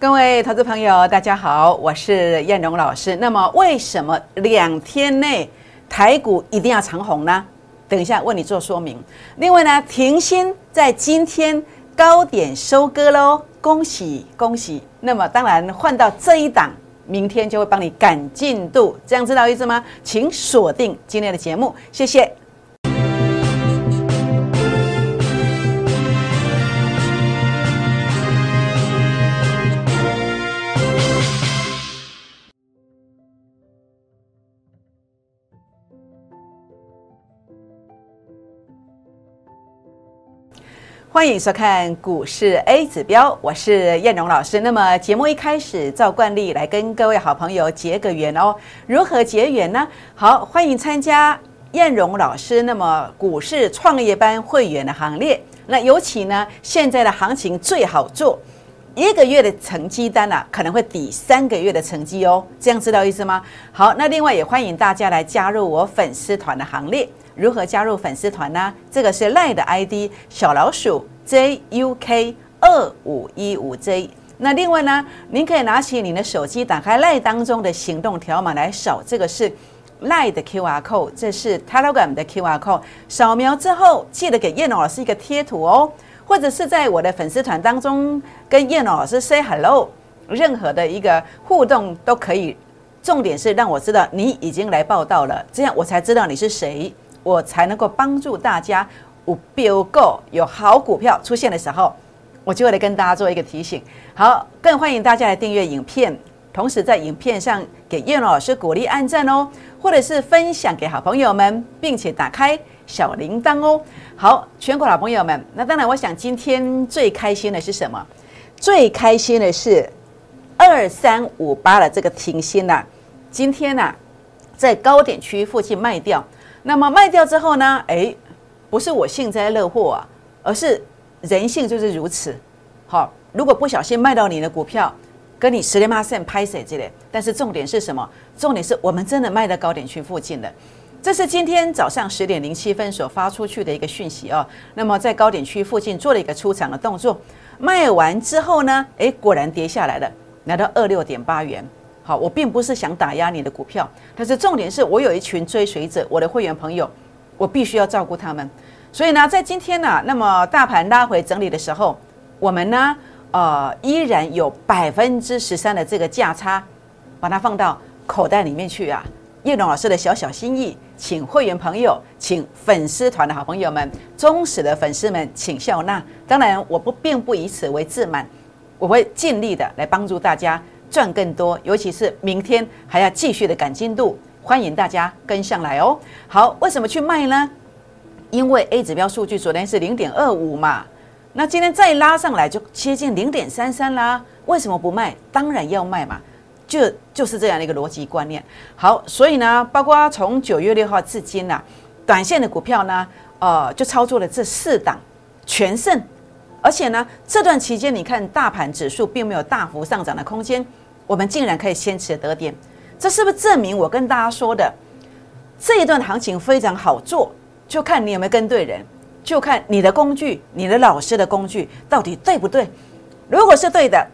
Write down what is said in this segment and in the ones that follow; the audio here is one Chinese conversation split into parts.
各位投资朋友，大家好，我是燕荣老师。那么，为什么两天内台股一定要长红呢？等一下为你做说明。另外呢，停薪在今天高点收割喽，恭喜恭喜！那么当然换到这一档，明天就会帮你赶进度，这样知道意思吗？请锁定今天的节目，谢谢。欢迎收看股市 A 指标，我是燕荣老师。那么节目一开始，照惯例来跟各位好朋友结个缘哦。如何结缘呢？好，欢迎参加燕荣老师那么股市创业班会员的行列。那尤其呢，现在的行情最好做，一个月的成绩单啊，可能会抵三个月的成绩哦。这样知道意思吗？好，那另外也欢迎大家来加入我粉丝团的行列。如何加入粉丝团呢？这个是赖的 ID 小老鼠 JUK 二五一五 J。那另外呢，您可以拿起您的手机，打开赖当中的行动条码来扫，这个是赖的 QR code，这是 Telegram 的 QR code。扫描之后，记得给叶老师一个贴图哦，或者是在我的粉丝团当中跟叶老师 say hello，任何的一个互动都可以。重点是让我知道你已经来报道了，这样我才知道你是谁。我才能够帮助大家，有标购有好股票出现的时候，我就会来跟大家做一个提醒。好，更欢迎大家来订阅影片，同时在影片上给叶老师鼓励按赞哦，或者是分享给好朋友们，并且打开小铃铛哦。好，全国老朋友们，那当然，我想今天最开心的是什么？最开心的是二三五八的这个停薪呐，今天呐，在高点区附近卖掉。那么卖掉之后呢？哎，不是我幸灾乐祸啊，而是人性就是如此。好，如果不小心卖到你的股票，跟你十连八线拍谁之类。但是重点是什么？重点是我们真的卖到高点区附近的。这是今天早上十点零七分所发出去的一个讯息哦。那么在高点区附近做了一个出场的动作，卖完之后呢？哎，果然跌下来了，来到二六点八元。好，我并不是想打压你的股票，但是重点是我有一群追随者，我的会员朋友，我必须要照顾他们。所以呢，在今天呢，那么大盘拉回整理的时候，我们呢，呃，依然有百分之十三的这个价差，把它放到口袋里面去啊。叶龙老师的小小心意，请会员朋友，请粉丝团的好朋友们，忠实的粉丝们，请笑纳。当然，我不并不以此为自满，我会尽力的来帮助大家。赚更多，尤其是明天还要继续的赶进度，欢迎大家跟上来哦。好，为什么去卖呢？因为 A 指标数据昨天是零点二五嘛，那今天再拉上来就接近零点三三啦。为什么不卖？当然要卖嘛，就就是这样的一个逻辑观念。好，所以呢，包括从九月六号至今呐，短线的股票呢，呃，就操作了这四档全胜。而且呢，这段期间你看大盘指数并没有大幅上涨的空间，我们竟然可以先持得点，这是不是证明我跟大家说的这一段行情非常好做？就看你有没有跟对人，就看你的工具、你的老师的工具到底对不对。如果是对的，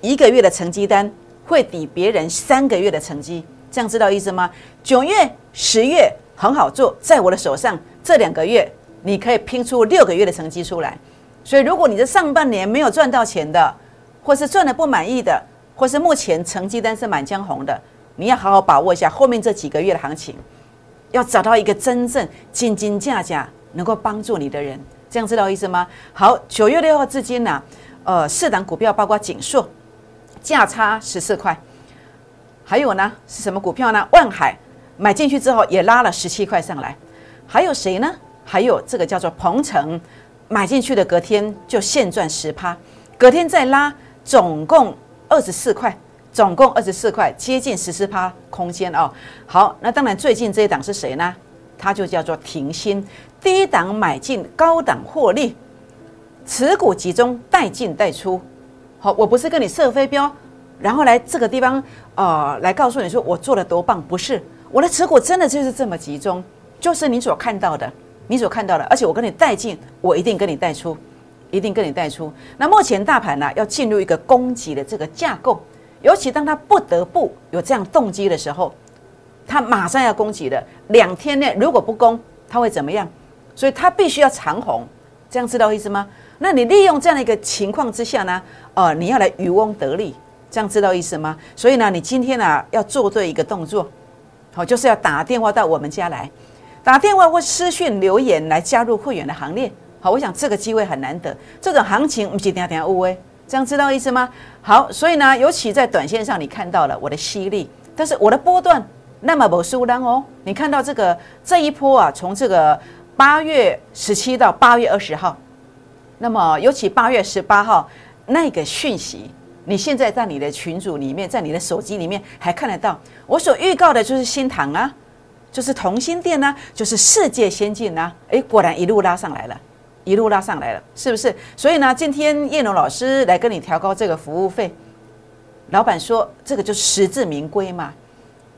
一个月的成绩单会抵别人三个月的成绩，这样知道意思吗？九月、十月很好做，在我的手上这两个月，你可以拼出六个月的成绩出来。所以，如果你的上半年没有赚到钱的，或是赚的不满意的，或是目前成绩单是满江红的，你要好好把握一下后面这几个月的行情，要找到一个真正斤斤价价能够帮助你的人，这样知道意思吗？好，九月六号至今呢，呃，四档股票包括锦硕，价差十四块，还有呢是什么股票呢？万海买进去之后也拉了十七块上来，还有谁呢？还有这个叫做鹏程。买进去的隔天就现赚十趴，隔天再拉，总共二十四块，总共二十四块，接近十四趴空间哦。好，那当然最近这一档是谁呢？它就叫做停薪，低档买进，高档获利，持股集中，带进带出。好，我不是跟你设飞镖，然后来这个地方呃来告诉你说我做的多棒，不是，我的持股真的就是这么集中，就是你所看到的。你所看到的，而且我跟你带进，我一定跟你带出，一定跟你带出。那目前大盘呢，要进入一个攻击的这个架构，尤其当它不得不有这样动机的时候，它马上要攻击的，两天内如果不攻，它会怎么样？所以它必须要长红，这样知道意思吗？那你利用这样的一个情况之下呢，呃，你要来渔翁得利，这样知道意思吗？所以呢，你今天呢要做对一个动作，好，就是要打电话到我们家来，打电话或私讯留言来加入会员的行列。好，我想这个机会很难得，这种行情不是等下等下乌威，这样知道意思吗？好，所以呢，尤其在短线上，你看到了我的犀利，但是我的波段那么不输单哦。你看到这个这一波啊，从这个八月十七到八月二十号。那么，尤其八月十八号那个讯息，你现在在你的群组里面，在你的手机里面还看得到。我所预告的就是新塘啊，就是同心店啊，就是世界先进啊。诶，果然一路拉上来了，一路拉上来了，是不是？所以呢，今天叶龙老师来跟你调高这个服务费，老板说这个就实至名归嘛，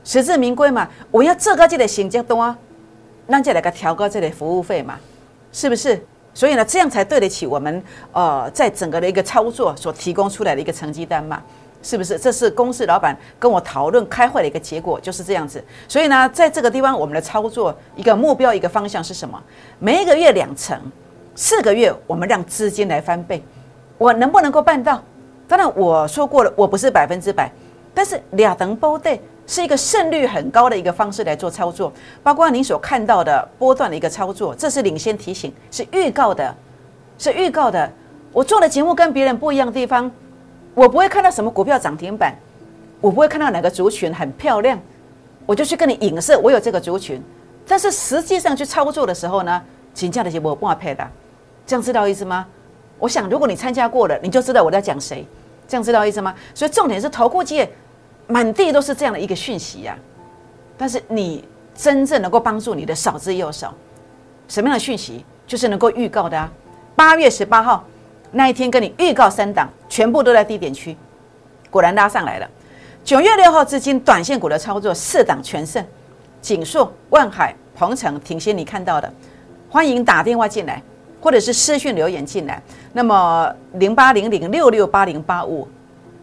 实至名归嘛。我要这个就得行这多，那就来个调高这个服务费嘛，是不是？所以呢，这样才对得起我们呃，在整个的一个操作所提供出来的一个成绩单嘛，是不是？这是公司老板跟我讨论开会的一个结果，就是这样子。所以呢，在这个地方，我们的操作一个目标、一个方向是什么？每一个月两成，四个月我们让资金来翻倍，我能不能够办到？当然我说过了，我不是百分之百，但是两等波对。是一个胜率很高的一个方式来做操作，包括您所看到的波段的一个操作，这是领先提醒，是预告的，是预告的。我做的节目跟别人不一样的地方，我不会看到什么股票涨停板，我不会看到哪个族群很漂亮，我就去跟你影射我有这个族群，但是实际上去操作的时候呢，请假的节目我不配的，这样知道意思吗？我想如果你参加过了，你就知道我在讲谁，这样知道意思吗？所以重点是投顾界。满地都是这样的一个讯息呀，但是你真正能够帮助你的少之又少。什么样的讯息？就是能够预告的啊。八月十八号那一天跟你预告三档，全部都在低点区，果然拉上来了。九月六号至今短线股的操作，四档全胜，锦硕、万海、鹏程、挺新，你看到的，欢迎打电话进来，或者是私讯留言进来。那么零八零零六六八零八五。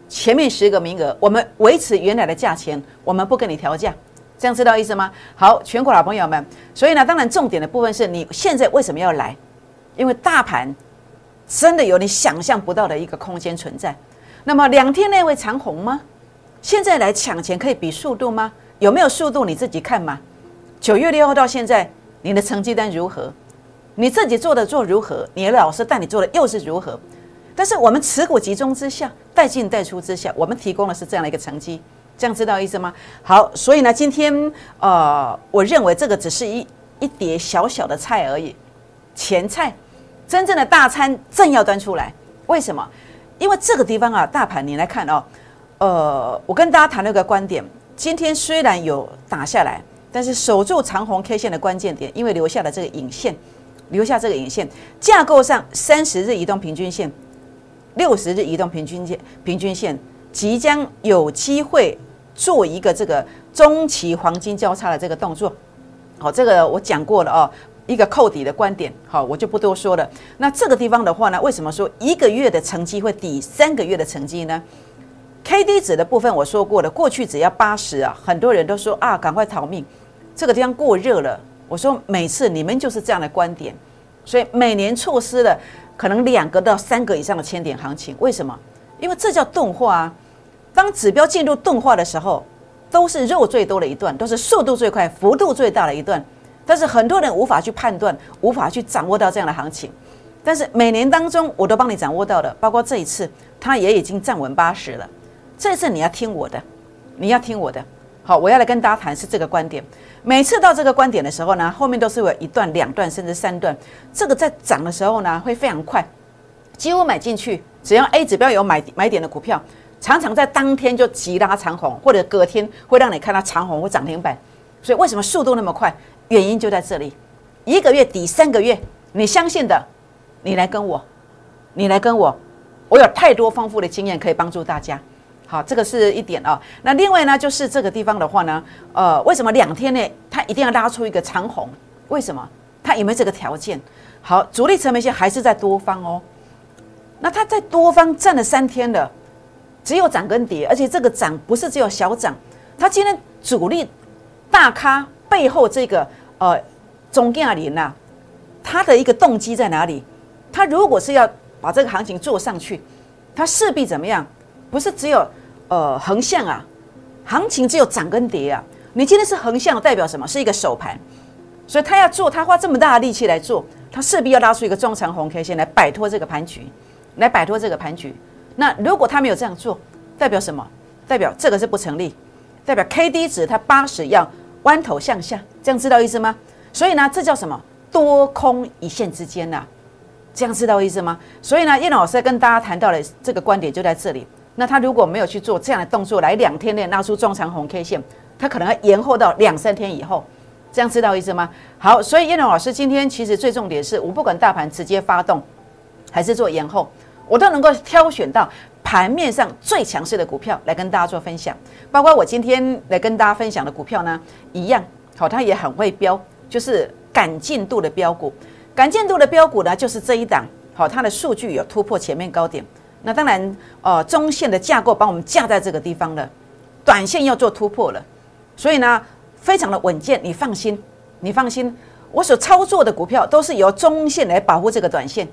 前面十个名额，我们维持原来的价钱，我们不跟你调价，这样知道意思吗？好，全国老朋友们，所以呢，当然重点的部分是你现在为什么要来？因为大盘真的有你想象不到的一个空间存在。那么两天内会长红吗？现在来抢钱可以比速度吗？有没有速度你自己看嘛。九月六号到现在，你的成绩单如何？你自己做的做如何？你的老师带你做的又是如何？但是我们持股集中之下，带进带出之下，我们提供的是这样的一个成绩，这样知道意思吗？好，所以呢，今天呃，我认为这个只是一一碟小小的菜而已，前菜，真正的大餐正要端出来。为什么？因为这个地方啊，大盘你来看哦，呃，我跟大家谈了一个观点，今天虽然有打下来，但是守住长红 K 线的关键点，因为留下了这个影线，留下这个影线，架构上三十日移动平均线。六十日移动平均线，平均线即将有机会做一个这个中期黄金交叉的这个动作。好，这个我讲过了哦，一个扣底的观点。好，我就不多说了。那这个地方的话呢，为什么说一个月的成绩会抵三个月的成绩呢？K D 值的部分我说过了，过去只要八十啊，很多人都说啊，赶快逃命，这个地方过热了。我说每次你们就是这样的观点，所以每年错失了。可能两个到三个以上的千点行情，为什么？因为这叫钝化啊。当指标进入钝化的时候，都是肉最多的一段，都是速度最快、幅度最大的一段。但是很多人无法去判断，无法去掌握到这样的行情。但是每年当中，我都帮你掌握到了，包括这一次，它也已经站稳八十了。这一次你要听我的，你要听我的。好，我要来跟大家谈是这个观点。每次到这个观点的时候呢，后面都是有一段、两段甚至三段。这个在涨的时候呢，会非常快，几乎买进去，只要 A 指标有买买点的股票，常常在当天就急拉长红，或者隔天会让你看到长红或涨停板。所以为什么速度那么快？原因就在这里。一个月抵三个月，你相信的，你来跟我，你来跟我，我有太多丰富的经验可以帮助大家。好，这个是一点啊。那另外呢，就是这个地方的话呢，呃，为什么两天内它一定要拉出一个长红？为什么？它有没有这个条件？好，主力成本线还是在多方哦。那它在多方站了三天了，只有涨跟跌，而且这个涨不是只有小涨，它今天主力大咖背后这个呃中亚林呐，它的一个动机在哪里？它如果是要把这个行情做上去，它势必怎么样？不是只有呃横向啊，行情只有涨跟跌啊。你今天是横向，代表什么？是一个首盘，所以他要做，他花这么大的力气来做，他势必要拉出一个中长红 K 线来摆脱这个盘局，来摆脱这个盘局。那如果他没有这样做，代表什么？代表这个是不成立，代表 K D 值它八十要弯头向下，这样知道意思吗？所以呢，这叫什么？多空一线之间呐，这样知道意思吗？所以呢，叶老师跟大家谈到的这个观点就在这里。那他如果没有去做这样的动作，来两天内拉出中长红 K 线。他可能要延后到两三天以后，这样知道意思吗？好，所以叶老师今天其实最重点是，我不管大盘直接发动，还是做延后，我都能够挑选到盘面上最强势的股票来跟大家做分享。包括我今天来跟大家分享的股票呢，一样，好，它也很会标，就是赶进度的标股。赶进度的标股呢，就是这一档，好，它的数据有突破前面高点。那当然，呃，中线的架构把我们架在这个地方了，短线要做突破了。所以呢，非常的稳健，你放心，你放心，我所操作的股票都是由中线来保护这个短线，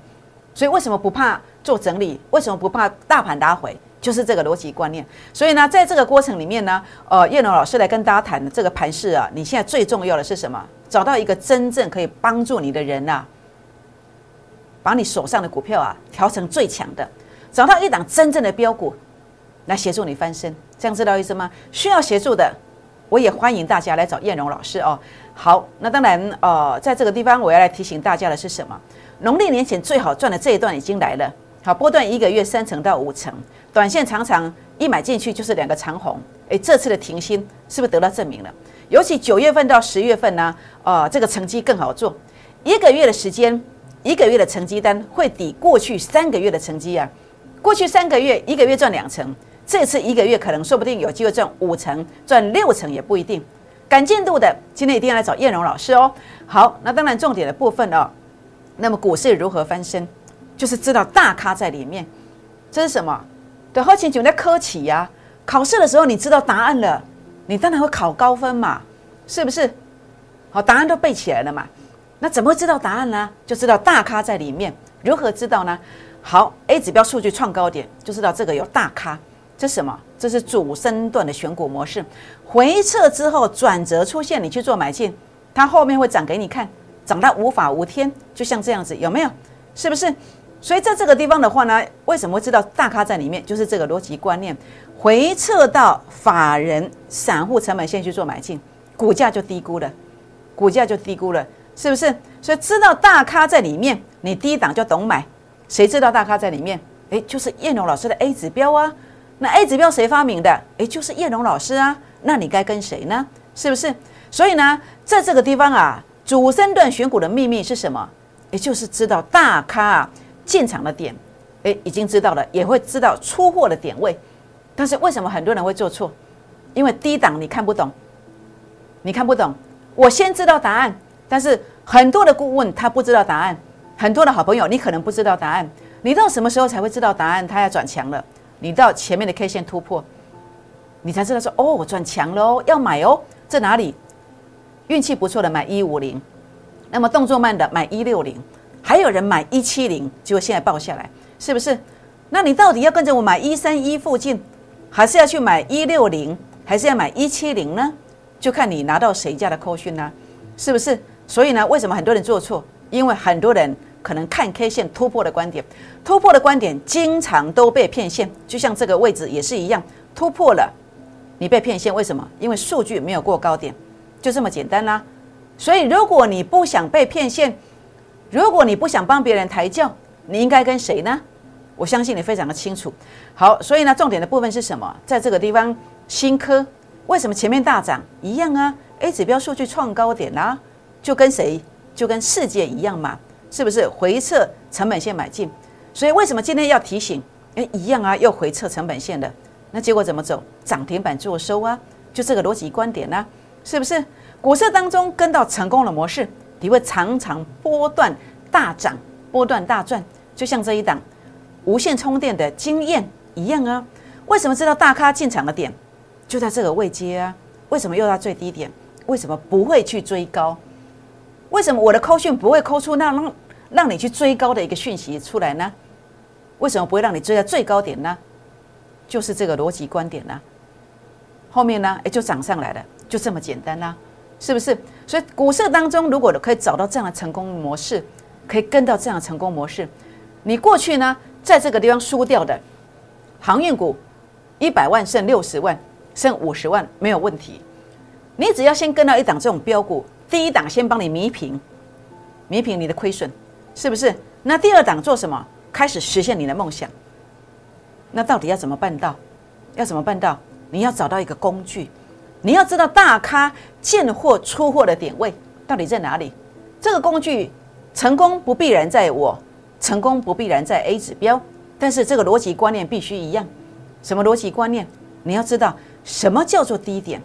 所以为什么不怕做整理？为什么不怕大盘拉回？就是这个逻辑观念。所以呢，在这个过程里面呢，呃，叶龙老师来跟大家谈的这个盘势啊，你现在最重要的是什么？找到一个真正可以帮助你的人呐，把你手上的股票啊调成最强的，找到一档真正的标股来协助你翻身，这样知道意思吗？需要协助的。我也欢迎大家来找燕荣老师哦。好，那当然，呃，在这个地方我要来提醒大家的是什么？农历年前最好赚的这一段已经来了。好，波段一个月三成到五成，短线常常一买进去就是两个长红。诶，这次的停薪是不是得到证明了？尤其九月份到十月份呢，呃，这个成绩更好做。一个月的时间，一个月的成绩单会抵过去三个月的成绩啊。过去三个月，一个月赚两成。这次一个月可能说不定有机会赚五成、赚六成也不一定。赶进度的今天一定要来找燕荣老师哦。好，那当然重点的部分哦。那么股市如何翻身，就是知道大咖在里面。这是什么？对，喝起酒在科企呀。考试的时候你知道答案了，你当然会考高分嘛，是不是？好，答案都背起来了嘛。那怎么会知道答案呢？就知道大咖在里面。如何知道呢？好，A 指标数据创高点，就知道这个有大咖。这是什么？这是主升段的选股模式，回撤之后转折出现，你去做买进，它后面会涨给你看，涨到无法无天，就像这样子，有没有？是不是？所以在这个地方的话呢，为什么知道大咖在里面？就是这个逻辑观念，回撤到法人、散户成本线去做买进，股价就低估了，股价就低估了，是不是？所以知道大咖在里面，你低档就懂买。谁知道大咖在里面？诶，就是叶龙老师的 A 指标啊。那 A 指标谁发明的？诶，就是叶龙老师啊。那你该跟谁呢？是不是？所以呢，在这个地方啊，主升段选股的秘密是什么？也就是知道大咖啊进场的点，诶，已经知道了，也会知道出货的点位。但是为什么很多人会做错？因为低档你看不懂，你看不懂。我先知道答案，但是很多的顾问他不知道答案，很多的好朋友你可能不知道答案。你到什么时候才会知道答案？他要转强了。你到前面的 K 线突破，你才知道说哦，我转强了哦，要买哦，在哪里？运气不错的买一五零，那么动作慢的买一六零，还有人买一七零，结果现在爆下来，是不是？那你到底要跟着我买一三一附近，还是要去买一六零，还是要买一七零呢？就看你拿到谁家的扣讯呢，是不是？所以呢，为什么很多人做错？因为很多人。可能看 K 线突破的观点，突破的观点经常都被骗线，就像这个位置也是一样，突破了，你被骗线，为什么？因为数据没有过高点，就这么简单啦。所以如果你不想被骗线，如果你不想帮别人抬轿，你应该跟谁呢？我相信你非常的清楚。好，所以呢，重点的部分是什么？在这个地方，新科为什么前面大涨一样啊？A 指标数据创高点啦，就跟谁？就跟世界一样嘛。是不是回撤成本线买进？所以为什么今天要提醒？哎，一样啊，又回撤成本线的，那结果怎么走？涨停板做收啊，就这个逻辑观点呢？是不是？股市当中跟到成功的模式，你会常常波段大涨，波段大赚。就像这一档无线充电的经验一样啊。为什么知道大咖进场的点就在这个位阶啊？为什么又到最低点？为什么不会去追高？为什么我的扣讯不会扣出那让让你去追高的一个讯息出来呢？为什么不会让你追在最高点呢？就是这个逻辑观点呢。后面呢，哎，就涨上来了，就这么简单啦，是不是？所以股市当中，如果可以找到这样的成功模式，可以跟到这样的成功模式，你过去呢，在这个地方输掉的航运股，一百万剩六十万，剩五十万没有问题。你只要先跟到一档这种标股，第一档先帮你弥平，弥平你的亏损，是不是？那第二档做什么？开始实现你的梦想。那到底要怎么办到？要怎么办到？你要找到一个工具，你要知道大咖进货出货的点位到底在哪里。这个工具成功不必然在我，成功不必然在 A 指标，但是这个逻辑观念必须一样。什么逻辑观念？你要知道什么叫做低点，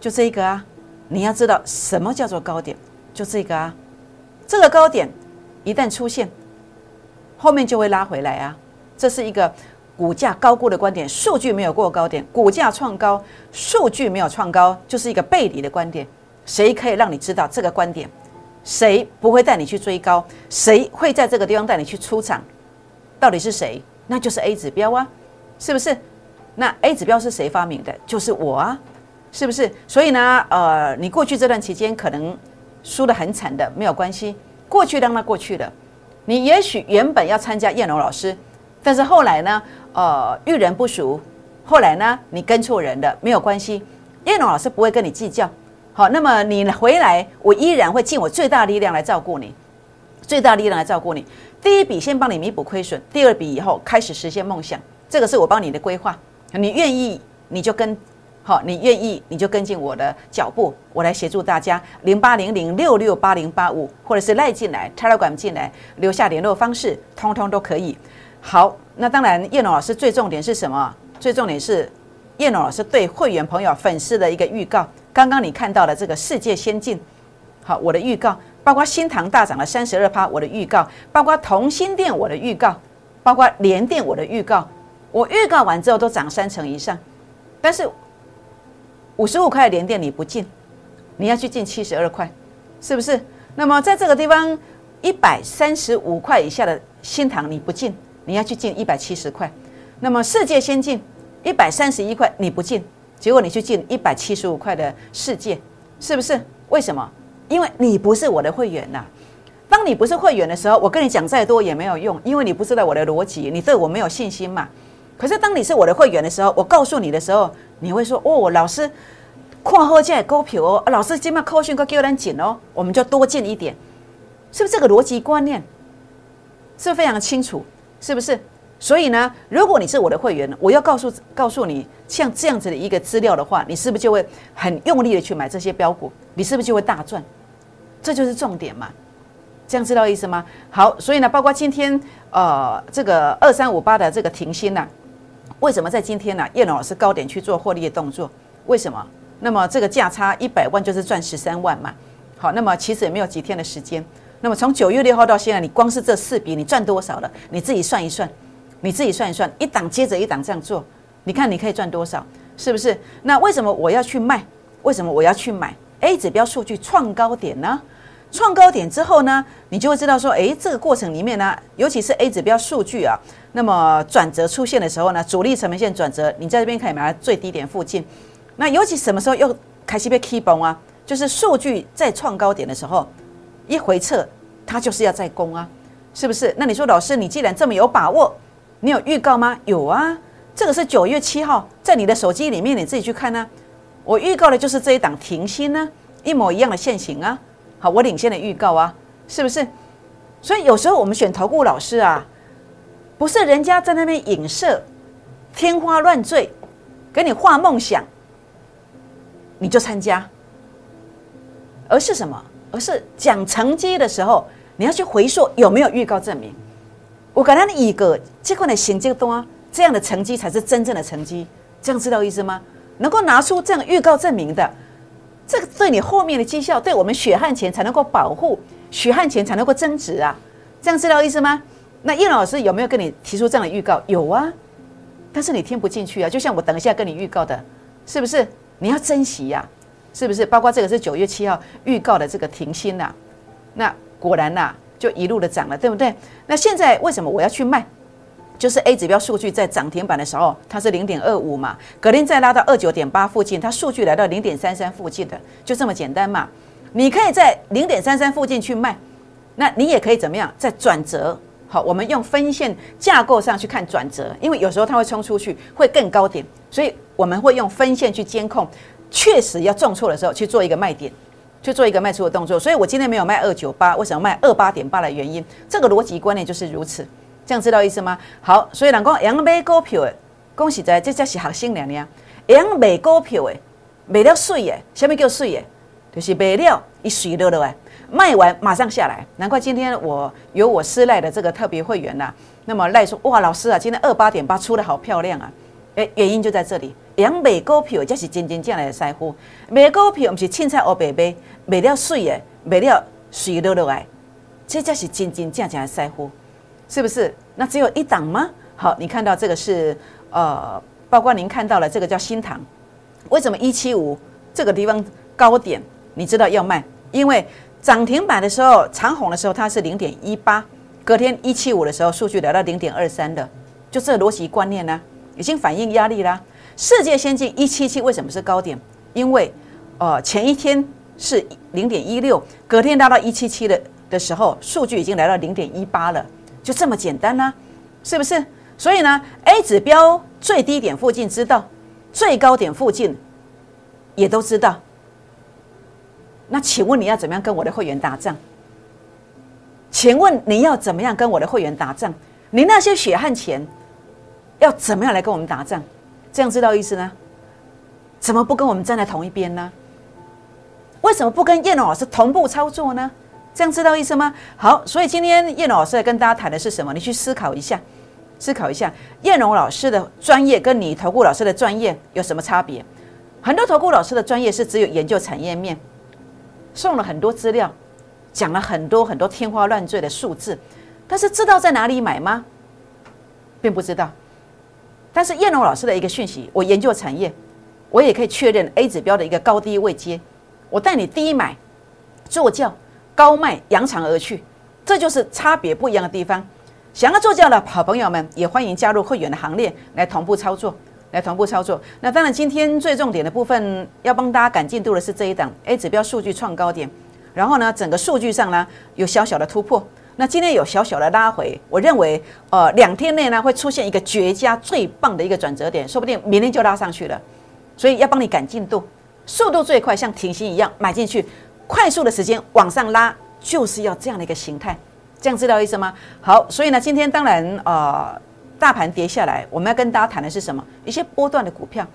就这个啊。你要知道什么叫做高点，就这个啊。这个高点一旦出现，后面就会拉回来啊。这是一个。股价高估的观点，数据没有过高点，股价创高，数据没有创高，就是一个背离的观点。谁可以让你知道这个观点？谁不会带你去追高？谁会在这个地方带你去出场？到底是谁？那就是 A 指标啊，是不是？那 A 指标是谁发明的？就是我啊，是不是？所以呢，呃，你过去这段期间可能输得很惨的，没有关系，过去让它过去了。你也许原本要参加燕龙老师，但是后来呢？呃，遇人不熟，后来呢，你跟错人了，没有关系，叶龙老师不会跟你计较。好，那么你回来，我依然会尽我最大力量来照顾你，最大力量来照顾你。第一笔先帮你弥补亏损，第二笔以后开始实现梦想，这个是我帮你的规划。你愿意你就跟，好，你愿意你就跟进我的脚步，我来协助大家。零八零零六六八零八五，或者是赖进来，Telegram 进来，留下联络方式，通通都可以。好。那当然，叶龙老师最重点是什么？最重点是叶龙老师对会员朋友、粉丝的一个预告。刚刚你看到的这个世界先进，好，我的预告，包括新塘大涨了三十二趴，我的预告，包括同心店我的预告，包括联电我的预告，我预告完之后都涨三成以上。但是五十五块的联电你不进，你要去进七十二块，是不是？那么在这个地方一百三十五块以下的新塘你不进。你要去进一百七十块，那么世界先进一百三十一块，你不进，结果你去进一百七十五块的世界，是不是？为什么？因为你不是我的会员呐。当你不是会员的时候，我跟你讲再多也没有用，因为你不知道我的逻辑，你对我没有信心嘛。可是当你是我的会员的时候，我告诉你的时候，你会说：哦，老师，矿后价股票哦，老师今麦扣讯可给我点紧哦，我们就多进一点，是不是这个逻辑观念？是不是非常清楚？是不是？所以呢，如果你是我的会员，我要告诉告诉你，像这样子的一个资料的话，你是不是就会很用力的去买这些标股？你是不是就会大赚？这就是重点嘛。这样知道意思吗？好，所以呢，包括今天呃这个二三五八的这个停薪呢，为什么在今天呢？叶龙老师高点去做获利的动作，为什么？那么这个价差一百万就是赚十三万嘛。好，那么其实也没有几天的时间。那么从九月六号到现在，你光是这四笔，你赚多少了？你自己算一算，你自己算一算，一档接着一档这样做，你看你可以赚多少？是不是？那为什么我要去卖？为什么我要去买？A 指标数据创高点呢？创高点之后呢，你就会知道说，诶，这个过程里面呢，尤其是 A 指标数据啊，那么转折出现的时候呢，主力成本线转折，你在这边可以买到最低点附近。那尤其什么时候又开始被 K 崩啊？就是数据在创高点的时候。一回撤，它就是要再攻啊，是不是？那你说老师，你既然这么有把握，你有预告吗？有啊，这个是九月七号，在你的手机里面，你自己去看呢。我预告的就是这一档停薪呢，一模一样的现形啊。好，我领先的预告啊，是不是？所以有时候我们选投顾老师啊，不是人家在那边影射、天花乱坠，给你画梦想，你就参加，而是什么？而是讲成绩的时候，你要去回溯有没有预告证明。我给他的一个这块的行这个东啊，这样的成绩才是真正的成绩。这样知道意思吗？能够拿出这样预告证明的，这个对你后面的绩效，对我们血汗钱才能够保护，血汗钱才能够增值啊。这样知道意思吗？那叶老师有没有跟你提出这样的预告？有啊，但是你听不进去啊。就像我等一下跟你预告的，是不是？你要珍惜呀，是不是？包括这个是九月七号预告的这个停薪呐，那果然呐，就一路的涨了，对不对？那现在为什么我要去卖？就是 A 指标数据在涨停板的时候，它是零点二五嘛，格林再拉到二九点八附近，它数据来到零点三三附近的，就这么简单嘛。你可以在零点三三附近去卖，那你也可以怎么样？在转折，好，我们用分线架构上去看转折，因为有时候它会冲出去，会更高点，所以我们会用分线去监控，确实要重挫的时候去做一个卖点，去做一个卖出的动作。所以我今天没有卖二九八，为什么卖二八点八的原因？这个逻辑观念就是如此。这样知道意思吗？好，所以人讲杨买股票的，恭喜在这才是学新娘娘。杨买股票的，卖了水的，什么叫水的？就是卖了一水了了哎，卖完马上下来。难怪今天我有我师赖的这个特别会员呐。那么赖说哇，老师啊，今天二八点八出的好漂亮啊！哎，原因就在这里。杨买股票才是真真正来的师傅，买股票不是凊彩黑白白，卖了水的，买了水了了哎，这才是真真正正的师傅。是不是？那只有一档吗？好，你看到这个是呃，包括您看到了这个叫新塘，为什么一七五这个地方高点？你知道要卖，因为涨停板的时候长红的时候它是零点一八，隔天一七五的时候数据来到零点二三的，就这逻辑观念呢，已经反映压力啦。世界先进一七七为什么是高点？因为呃前一天是零点一六，隔天拉到一七七的的时候，数据已经来到零点一八了。就这么简单呢，是不是？所以呢，A 指标最低点附近知道，最高点附近也都知道。那请问你要怎么样跟我的会员打仗？请问你要怎么样跟我的会员打仗？你那些血汗钱要怎么样来跟我们打仗？这样知道意思呢？怎么不跟我们站在同一边呢？为什么不跟叶老师同步操作呢？这样知道意思吗？好，所以今天叶老师跟大家谈的是什么？你去思考一下，思考一下，叶龙老师的专业跟你投顾老师的专业有什么差别？很多投顾老师的专业是只有研究产业面，送了很多资料，讲了很多很多天花乱坠的数字，但是知道在哪里买吗？并不知道。但是叶龙老师的一个讯息，我研究产业，我也可以确认 A 指标的一个高低位阶，我带你低买，做教。高卖扬长而去，这就是差别不一样的地方。想要做这样的好朋友们，也欢迎加入会员的行列，来同步操作，来同步操作。那当然，今天最重点的部分要帮大家赶进度的是这一档 A 指标数据创高点，然后呢，整个数据上呢有小小的突破。那今天有小小的拉回，我认为呃两天内呢会出现一个绝佳最棒的一个转折点，说不定明天就拉上去了。所以要帮你赶进度，速度最快，像停薪一样买进去。快速的时间往上拉，就是要这样的一个形态，这样知道意思吗？好，所以呢，今天当然呃，大盘跌下来，我们要跟大家谈的是什么？一些波段的股票，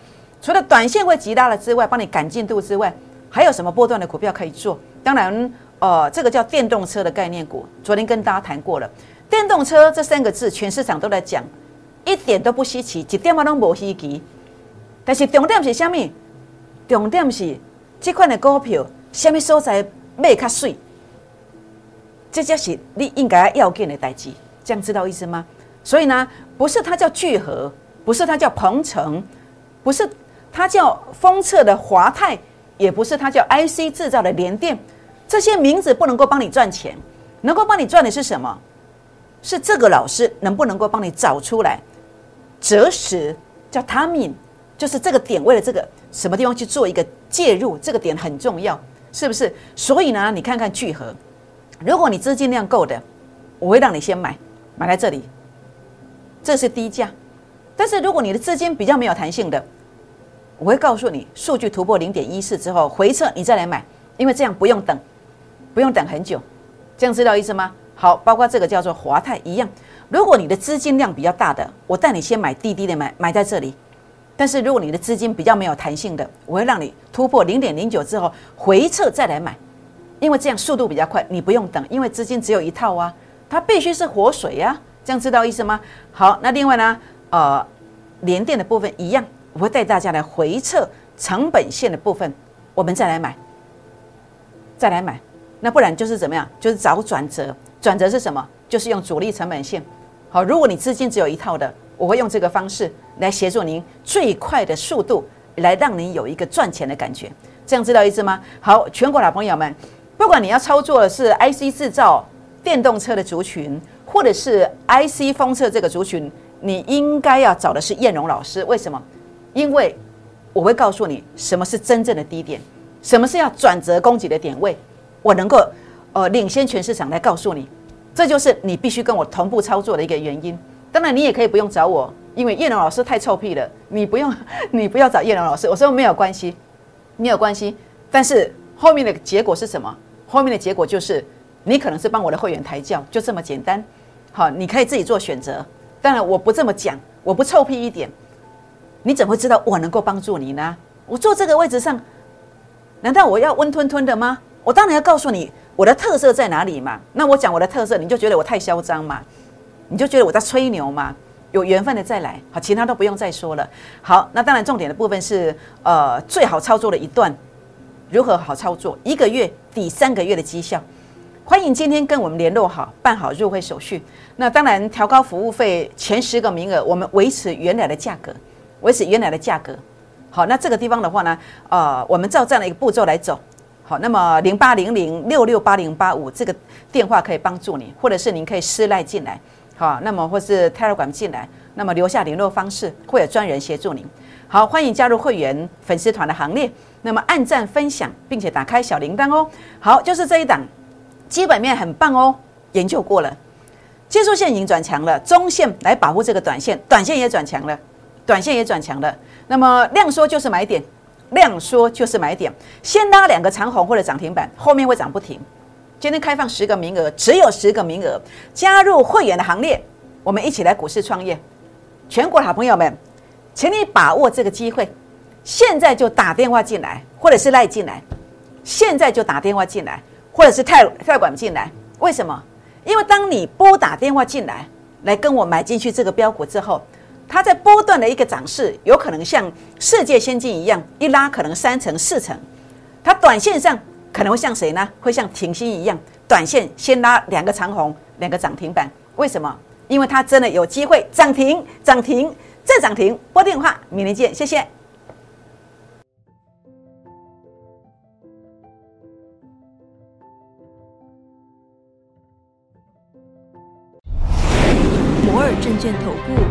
除了短线会极大了之外，帮你赶进度之外，还有什么波段的股票可以做？当然，呃，这个叫电动车的概念股，昨天跟大家谈过了。电动车这三个字，全市场都在讲，一点都不稀奇，一点都无稀奇。但是重点是什么？重点是这款的股票。什么所在卖较水？这就是你应该要件的代志，这样知道意思吗？所以呢，不是它叫聚合，不是它叫鹏程，不是它叫封测的华泰，也不是它叫 IC 制造的联电，这些名字不能够帮你赚钱，能够帮你赚的是什么？是这个老师能不能够帮你找出来？择时叫汤敏就是这个点位的这个什么地方去做一个介入，这个点很重要。是不是？所以呢，你看看聚合，如果你资金量够的，我会让你先买，买在这里，这是低价。但是如果你的资金比较没有弹性的，我会告诉你，数据突破零点一四之后回撤，你再来买，因为这样不用等，不用等很久。这样知道意思吗？好，包括这个叫做华泰一样，如果你的资金量比较大的，我带你先买低低的买，买在这里。但是如果你的资金比较没有弹性的，我会让你突破零点零九之后回撤再来买，因为这样速度比较快，你不用等，因为资金只有一套啊，它必须是活水呀，这样知道意思吗？好，那另外呢，呃，连电的部分一样，我会带大家来回撤成本线的部分，我们再来买，再来买，那不然就是怎么样？就是找转折，转折是什么？就是用主力成本线好，如果你资金只有一套的，我会用这个方式来协助您最快的速度来让您有一个赚钱的感觉。这样知道意思吗？好，全国老朋友们，不管你要操作的是 IC 制造、电动车的族群，或者是 IC 封测这个族群，你应该要找的是燕荣老师。为什么？因为我会告诉你什么是真正的低点，什么是要转折攻击的点位，我能够呃领先全市场来告诉你。这就是你必须跟我同步操作的一个原因。当然，你也可以不用找我，因为叶龙老师太臭屁了。你不用，你不要找叶龙老师。我说没有关系，没有关系。但是后面的结果是什么？后面的结果就是你可能是帮我的会员抬轿，就这么简单。好，你可以自己做选择。当然，我不这么讲，我不臭屁一点，你怎么会知道我能够帮助你呢？我坐这个位置上，难道我要温吞吞的吗？我当然要告诉你。我的特色在哪里嘛？那我讲我的特色，你就觉得我太嚣张嘛？你就觉得我在吹牛嘛？有缘分的再来，好，其他都不用再说了。好，那当然重点的部分是，呃，最好操作的一段，如何好操作？一个月抵三个月的绩效。欢迎今天跟我们联络好，办好入会手续。那当然调高服务费，前十个名额我们维持原来的价格，维持原来的价格。好，那这个地方的话呢，呃，我们照这样的一个步骤来走。好，那么零八零零六六八零八五这个电话可以帮助你，或者是您可以私赖进来，好，那么或是 Telegram 进来，那么留下联络方式，会有专人协助您。好，欢迎加入会员粉丝团的行列，那么按赞分享，并且打开小铃铛哦。好，就是这一档，基本面很棒哦，研究过了，技术线已经转强了，中线来保护这个短线，短线也转强了，短线也转强了，那么量缩就是买点。量缩就是买点，先拉两个长红或者涨停板，后面会涨不停。今天开放十个名额，只有十个名额，加入会员的行列，我们一起来股市创业。全国好朋友们，请你把握这个机会，现在就打电话进来，或者是赖进来，现在就打电话进来，或者是泰泰管进来。为什么？因为当你拨打电话进来，来跟我买进去这个标股之后。它在波段的一个涨势，有可能像世界先进一样，一拉可能三成四成。它短线上可能会像谁呢？会像挺新一样，短线先拉两个长红，两个涨停板。为什么？因为它真的有机会涨停，涨停再涨停。拨电话，明天见，谢谢。摩尔证券投顾。